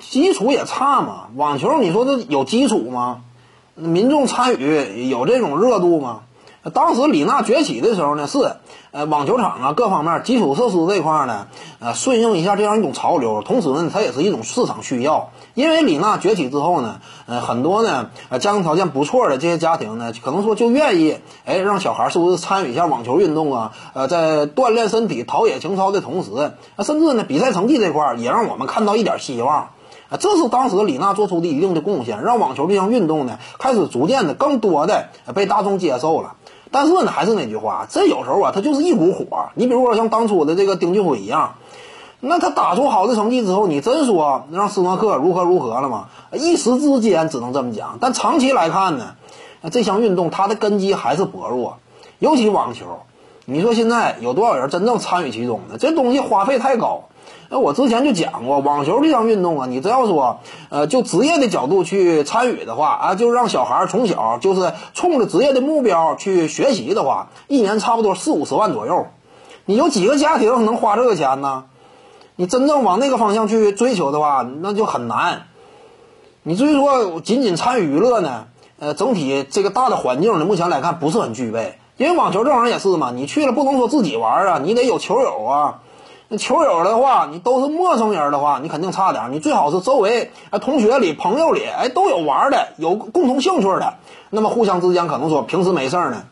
基础也差嘛。网球你说这有基础吗？民众参与有这种热度吗？当时李娜崛起的时候呢，是呃网球场啊各方面基础设施这块呢，呃顺应一下这样一种潮流，同时呢它也是一种市场需要。因为李娜崛起之后呢，呃很多呢呃家庭条件不错的这些家庭呢，可能说就愿意哎让小孩是不是参与一下网球运动啊？呃在锻炼身体、陶冶情操的同时，甚至呢比赛成绩这块也让我们看到一点希望。这是当时李娜做出的一定的贡献，让网球这项运动呢开始逐渐的更多的被大众接受了。但是呢，还是那句话，这有时候啊，它就是一股火。你比如说像当初的这个丁俊晖一样，那他打出好的成绩之后，你真说让斯诺克如何如何了吗？一时之间只能这么讲。但长期来看呢，这项运动它的根基还是薄弱，尤其网球。你说现在有多少人真正参与其中的？这东西花费太高。那我之前就讲过，网球这项运动啊，你只要说，呃，就职业的角度去参与的话啊，就让小孩从小就是冲着职业的目标去学习的话，一年差不多四五十万左右。你有几个家庭能花这个钱呢？你真正往那个方向去追求的话，那就很难。你至于说仅仅参与娱乐呢，呃，整体这个大的环境呢，目前来看不是很具备。因为网球这玩意儿也是嘛，你去了不能说自己玩啊，你得有球友啊。球友的话，你都是陌生人的话，你肯定差点。你最好是周围哎同学里、朋友里哎都有玩的、有共同兴趣的，那么互相之间可能说平时没事呢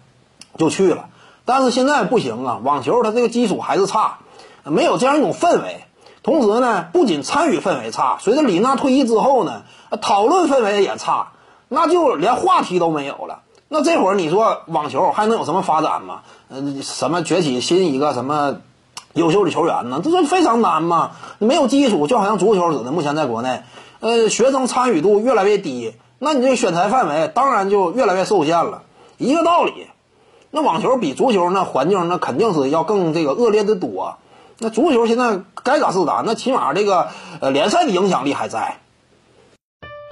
就去了。但是现在不行啊，网球它这个基础还是差，没有这样一种氛围。同时呢，不仅参与氛围差，随着李娜退役之后呢，讨论氛围也差，那就连话题都没有了。那这会儿你说网球还能有什么发展吗？呃，什么崛起新一个什么？优秀的球员呢，这是非常难嘛，没有基础，就好像足球似的。目前在国内，呃，学生参与度越来越低，那你这个选材范围当然就越来越受限了。一个道理，那网球比足球那环境那肯定是要更这个恶劣的多。那足球现在该咋是咋，那起码这个呃联赛的影响力还在。